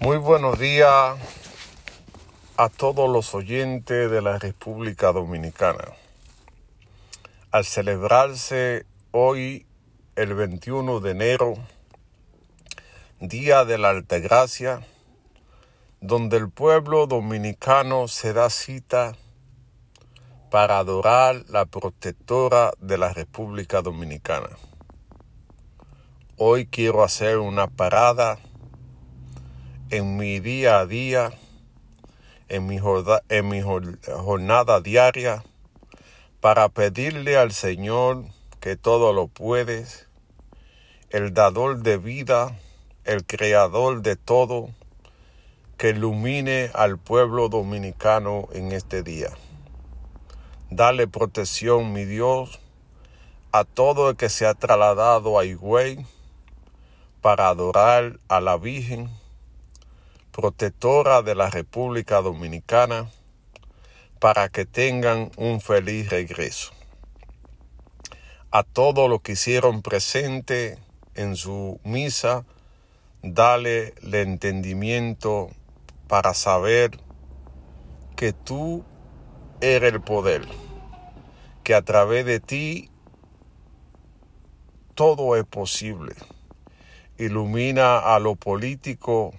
Muy buenos días a todos los oyentes de la República Dominicana. Al celebrarse hoy, el 21 de enero, Día de la Altagracia, donde el pueblo dominicano se da cita para adorar la protectora de la República Dominicana. Hoy quiero hacer una parada en mi día a día, en mi, en mi jornada diaria, para pedirle al Señor que todo lo puedes, el dador de vida, el creador de todo, que ilumine al pueblo dominicano en este día. Dale protección, mi Dios, a todo el que se ha trasladado a Higüey para adorar a la Virgen, protectora de la República Dominicana, para que tengan un feliz regreso. A todos los que hicieron presente en su misa, dale el entendimiento para saber que tú eres el poder, que a través de ti todo es posible. Ilumina a lo político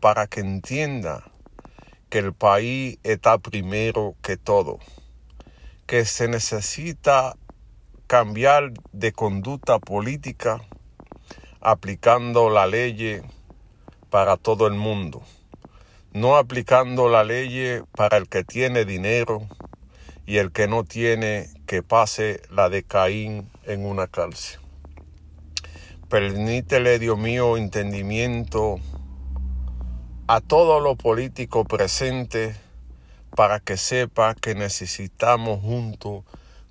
para que entienda que el país está primero que todo, que se necesita cambiar de conducta política aplicando la ley para todo el mundo, no aplicando la ley para el que tiene dinero y el que no tiene que pase la de Caín en una cárcel. Permítele, Dios mío, entendimiento a todos los políticos presentes para que sepa que necesitamos juntos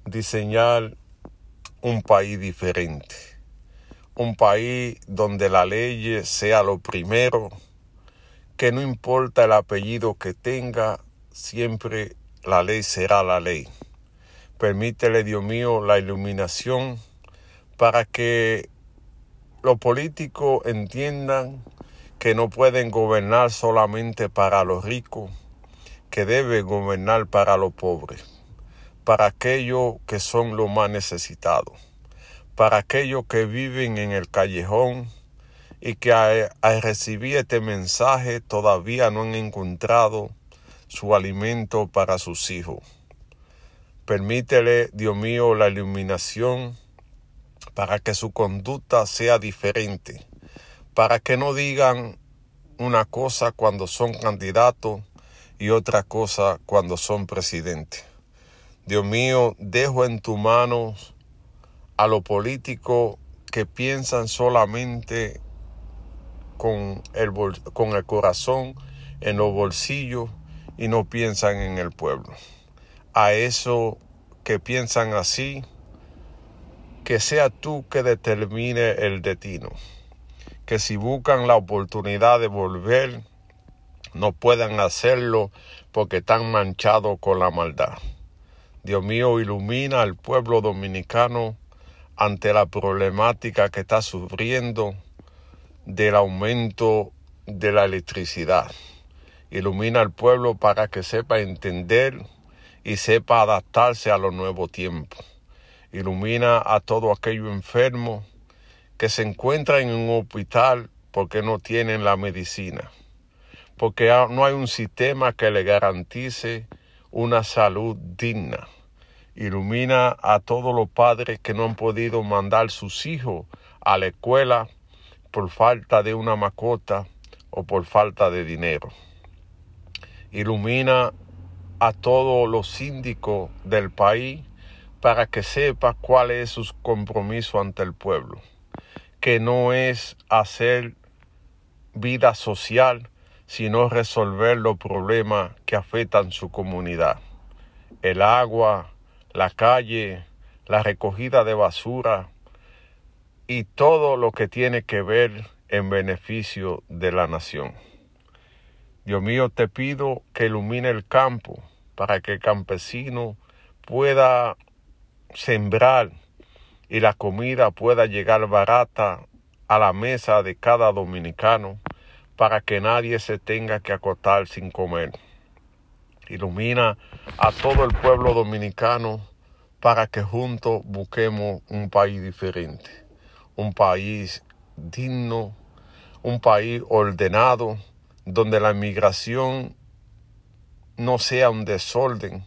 diseñar un país diferente. Un país donde la ley sea lo primero, que no importa el apellido que tenga, siempre la ley será la ley. Permítele, Dios mío, la iluminación para que los políticos entiendan que no pueden gobernar solamente para los ricos, que deben gobernar para los pobres, para aquellos que son los más necesitados, para aquellos que viven en el callejón y que al, recibir este mensaje todavía no han encontrado su alimento para sus hijos. Permítele, Dios mío, la iluminación para que su conducta sea diferente para que no digan una cosa cuando son candidatos y otra cosa cuando son presidentes. Dios mío, dejo en tus manos a los políticos que piensan solamente con el, con el corazón en los bolsillos y no piensan en el pueblo. A eso que piensan así, que sea tú que determine el destino que si buscan la oportunidad de volver, no puedan hacerlo porque están manchados con la maldad. Dios mío, ilumina al pueblo dominicano ante la problemática que está sufriendo del aumento de la electricidad. Ilumina al pueblo para que sepa entender y sepa adaptarse a los nuevos tiempos. Ilumina a todo aquello enfermo que se encuentran en un hospital porque no tienen la medicina, porque no hay un sistema que le garantice una salud digna. Ilumina a todos los padres que no han podido mandar sus hijos a la escuela por falta de una macota o por falta de dinero. Ilumina a todos los síndicos del país para que sepa cuál es su compromiso ante el pueblo que no es hacer vida social, sino resolver los problemas que afectan su comunidad. El agua, la calle, la recogida de basura y todo lo que tiene que ver en beneficio de la nación. Dios mío, te pido que ilumine el campo para que el campesino pueda sembrar y la comida pueda llegar barata a la mesa de cada dominicano para que nadie se tenga que acotar sin comer. Ilumina a todo el pueblo dominicano para que juntos busquemos un país diferente, un país digno, un país ordenado, donde la inmigración no sea un desorden,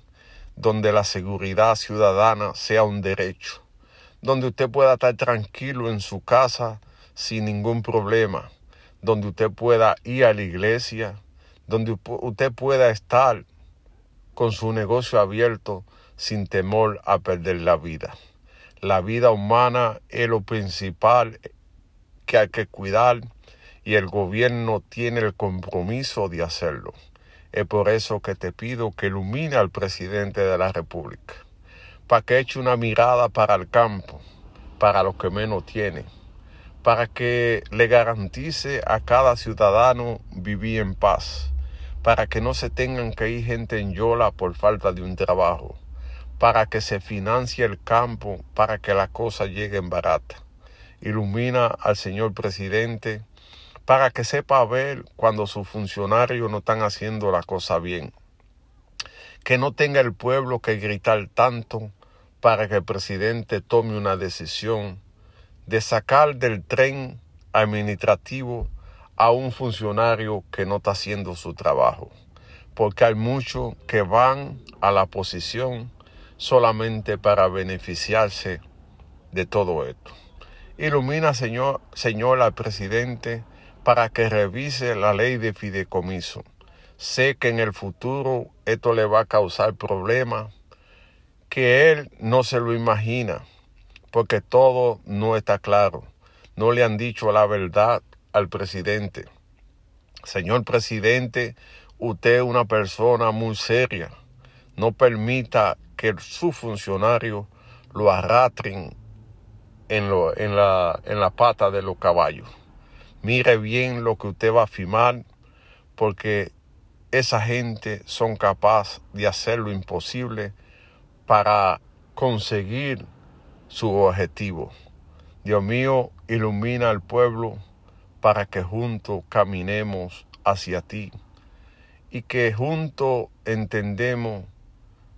donde la seguridad ciudadana sea un derecho, donde usted pueda estar tranquilo en su casa sin ningún problema, donde usted pueda ir a la iglesia, donde usted pueda estar con su negocio abierto sin temor a perder la vida. La vida humana es lo principal que hay que cuidar y el gobierno tiene el compromiso de hacerlo. Es por eso que te pido que ilumine al presidente de la República, para que eche una mirada para el campo, para los que menos tienen, para que le garantice a cada ciudadano vivir en paz, para que no se tengan que ir gente en yola por falta de un trabajo, para que se financie el campo, para que las cosas lleguen baratas. Ilumina al señor presidente para que sepa ver cuando sus funcionarios no están haciendo la cosa bien. Que no tenga el pueblo que gritar tanto para que el presidente tome una decisión de sacar del tren administrativo a un funcionario que no está haciendo su trabajo. Porque hay muchos que van a la posición solamente para beneficiarse de todo esto. Ilumina, Señor, Señor, al presidente para que revise la ley de fideicomiso. Sé que en el futuro esto le va a causar problemas que él no se lo imagina, porque todo no está claro. No le han dicho la verdad al presidente. Señor presidente, usted es una persona muy seria. No permita que su funcionario lo arrastren en, lo, en, la, en la pata de los caballos. Mire bien lo que usted va a firmar, porque esa gente son capaces de hacer lo imposible para conseguir su objetivo. Dios mío, ilumina al pueblo para que juntos caminemos hacia ti y que juntos entendemos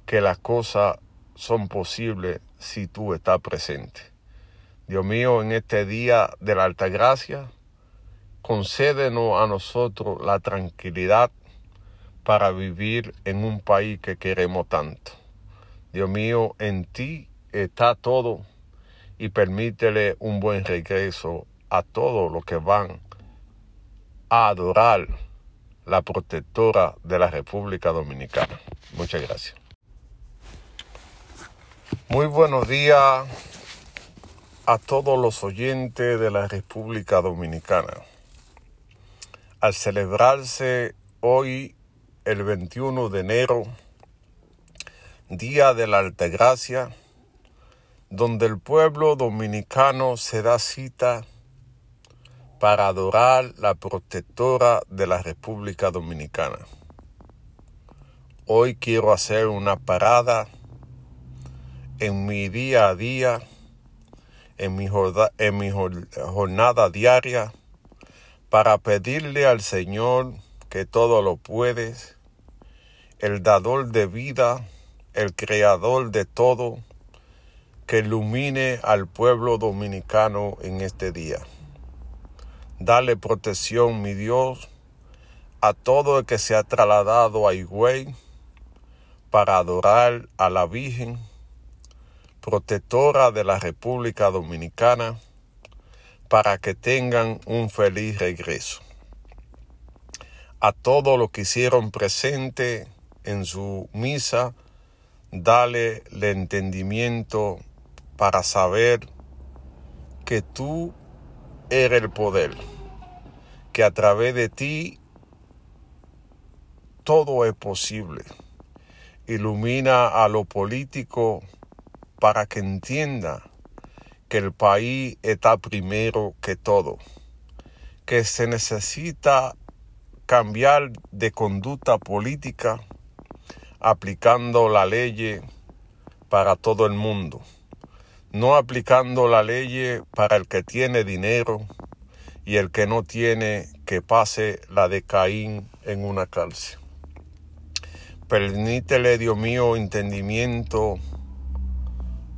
que las cosas son posibles si tú estás presente. Dios mío, en este día de la alta gracia, concédenos a nosotros la tranquilidad para vivir en un país que queremos tanto. Dios mío, en ti está todo y permítele un buen regreso a todos los que van a adorar la protectora de la República Dominicana. Muchas gracias. Muy buenos días a todos los oyentes de la República Dominicana. Al celebrarse hoy, el 21 de enero, Día de la Altagracia, donde el pueblo dominicano se da cita para adorar la protectora de la República Dominicana. Hoy quiero hacer una parada en mi día a día, en mi, en mi jornada diaria, para pedirle al Señor que todo lo puedes, el dador de vida, el creador de todo, que ilumine al pueblo dominicano en este día. Dale protección, mi Dios, a todo el que se ha trasladado a Higüey para adorar a la Virgen protectora de la República Dominicana, para que tengan un feliz regreso. A todos los que hicieron presente en su misa, dale el entendimiento para saber que tú eres el poder, que a través de ti todo es posible. Ilumina a lo político para que entienda que el país está primero que todo, que se necesita cambiar de conducta política aplicando la ley para todo el mundo, no aplicando la ley para el que tiene dinero y el que no tiene que pase la de Caín en una cárcel. Permítele, Dios mío, entendimiento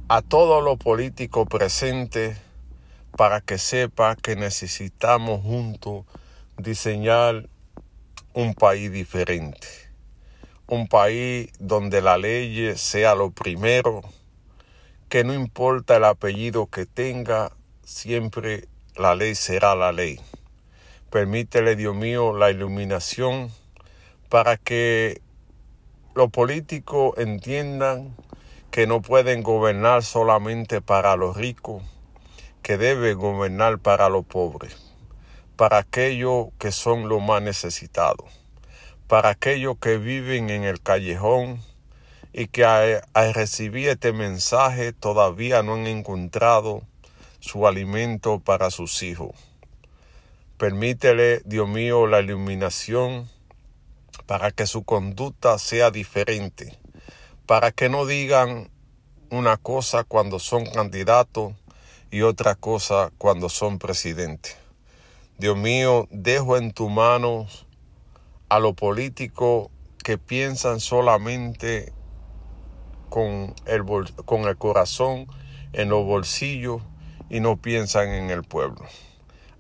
a todo lo político presente para que sepa que necesitamos juntos diseñar un país diferente. Un país donde la ley sea lo primero, que no importa el apellido que tenga, siempre la ley será la ley. Permítele, Dios mío, la iluminación para que los políticos entiendan que no pueden gobernar solamente para los ricos, que deben gobernar para los pobres, para aquellos que son los más necesitados, para aquellos que viven en el callejón y que al, recibir este mensaje todavía no han encontrado su alimento para sus hijos. Permítele, Dios mío, la iluminación para que su conducta sea diferente, para que no digan una cosa cuando son candidatos y otra cosa cuando son presidentes. Dios mío, dejo en tus manos a los políticos que piensan solamente con el, corazón en los bolsillos y no piensan en el pueblo.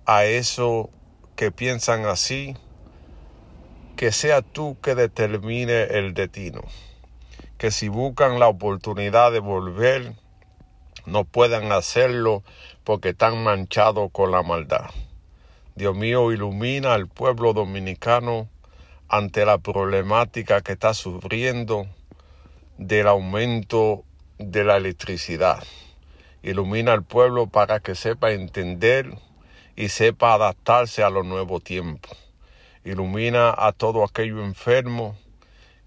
A eso que piensan así, que sea tú que determine el destino. Que si buscan la oportunidad de volver, no puedan hacerlo porque están manchados con la maldad. Dios mío, ilumina al pueblo dominicano ante la problemática que está sufriendo del aumento de la electricidad. Ilumina al pueblo para que sepa entender y sepa adaptarse a los nuevos tiempos. Ilumina a todo aquello enfermo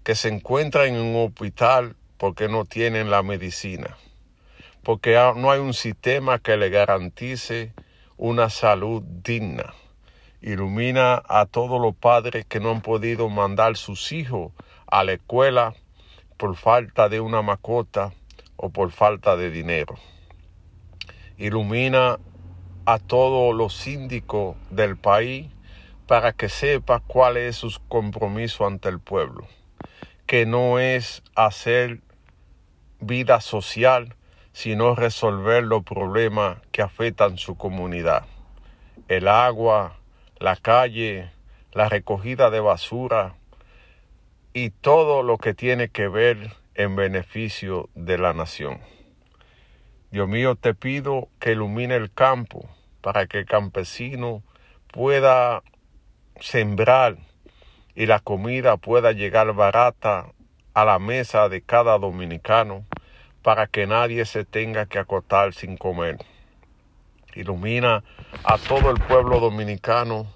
que se encuentra en un hospital porque no tienen la medicina, porque no hay un sistema que le garantice una salud digna. Ilumina a todos los padres que no han podido mandar sus hijos a la escuela por falta de una mascota o por falta de dinero. Ilumina a todos los síndicos del país para que sepa cuál es su compromiso ante el pueblo, que no es hacer vida social, sino resolver los problemas que afectan su comunidad. El agua, la calle, la recogida de basura, y todo lo que tiene que ver en beneficio de la nación. Dios mío, te pido que ilumine el campo para que el campesino pueda sembrar y la comida pueda llegar barata a la mesa de cada dominicano para que nadie se tenga que acotar sin comer. Ilumina a todo el pueblo dominicano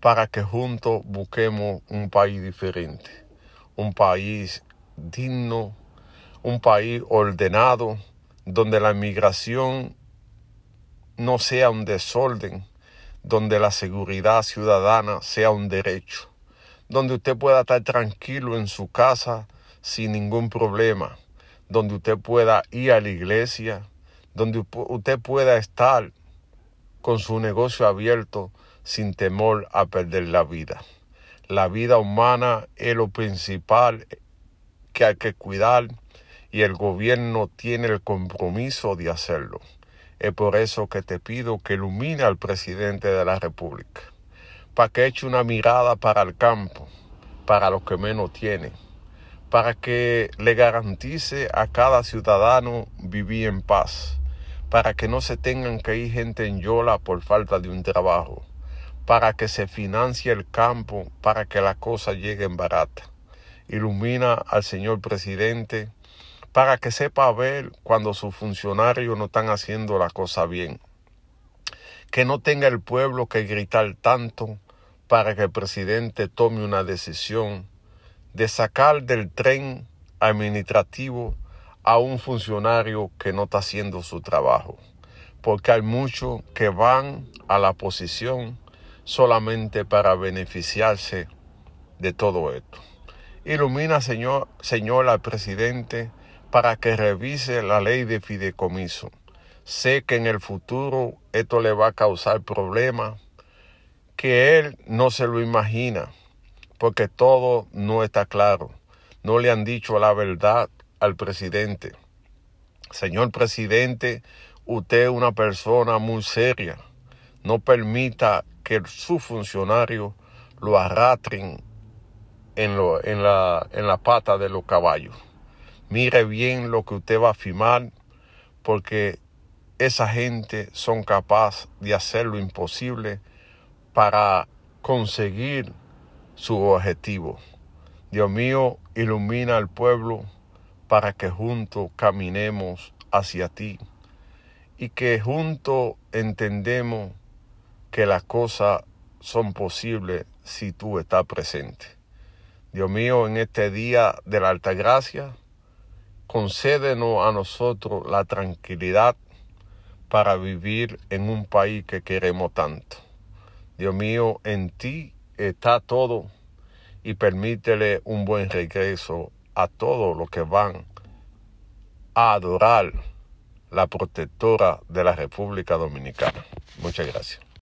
para que juntos busquemos un país diferente un país digno, un país ordenado, donde la inmigración no sea un desorden, donde la seguridad ciudadana sea un derecho, donde usted pueda estar tranquilo en su casa sin ningún problema, donde usted pueda ir a la iglesia, donde usted pueda estar con su negocio abierto sin temor a perder la vida. La vida humana es lo principal que hay que cuidar y el gobierno tiene el compromiso de hacerlo. Es por eso que te pido que ilumine al presidente de la República, para que eche una mirada para el campo, para los que menos tienen, para que le garantice a cada ciudadano vivir en paz, para que no se tengan que ir gente en Yola por falta de un trabajo, para que se financie el campo, para que la cosa llegue en barata. Ilumina al señor presidente para que sepa ver cuando sus funcionarios no están haciendo la cosa bien. Que no tenga el pueblo que gritar tanto para que el presidente tome una decisión de sacar del tren administrativo a un funcionario que no está haciendo su trabajo. Porque hay muchos que van a la posición solamente para beneficiarse de todo esto. Ilumina, Señor, Señor, al presidente para que revise la ley de fideicomiso. Sé que en el futuro esto le va a causar problemas que él no se lo imagina, porque todo no está claro. No le han dicho la verdad al presidente. Señor presidente, usted es una persona muy seria. No permita que su funcionario lo arrastren en, la, en la pata de los caballos. Mire bien lo que usted va a firmar, porque esa gente son capaces de hacer lo imposible para conseguir su objetivo. Dios mío, ilumina al pueblo para que juntos caminemos hacia ti y que juntos entendemos que las cosas son posibles si tú estás presente. Dios mío, en este día de la alta gracia, concédenos a nosotros la tranquilidad para vivir en un país que queremos tanto. Dios mío, en ti está todo y permítele un buen regreso a todos los que van a adorar la protectora de la República Dominicana. Muchas gracias.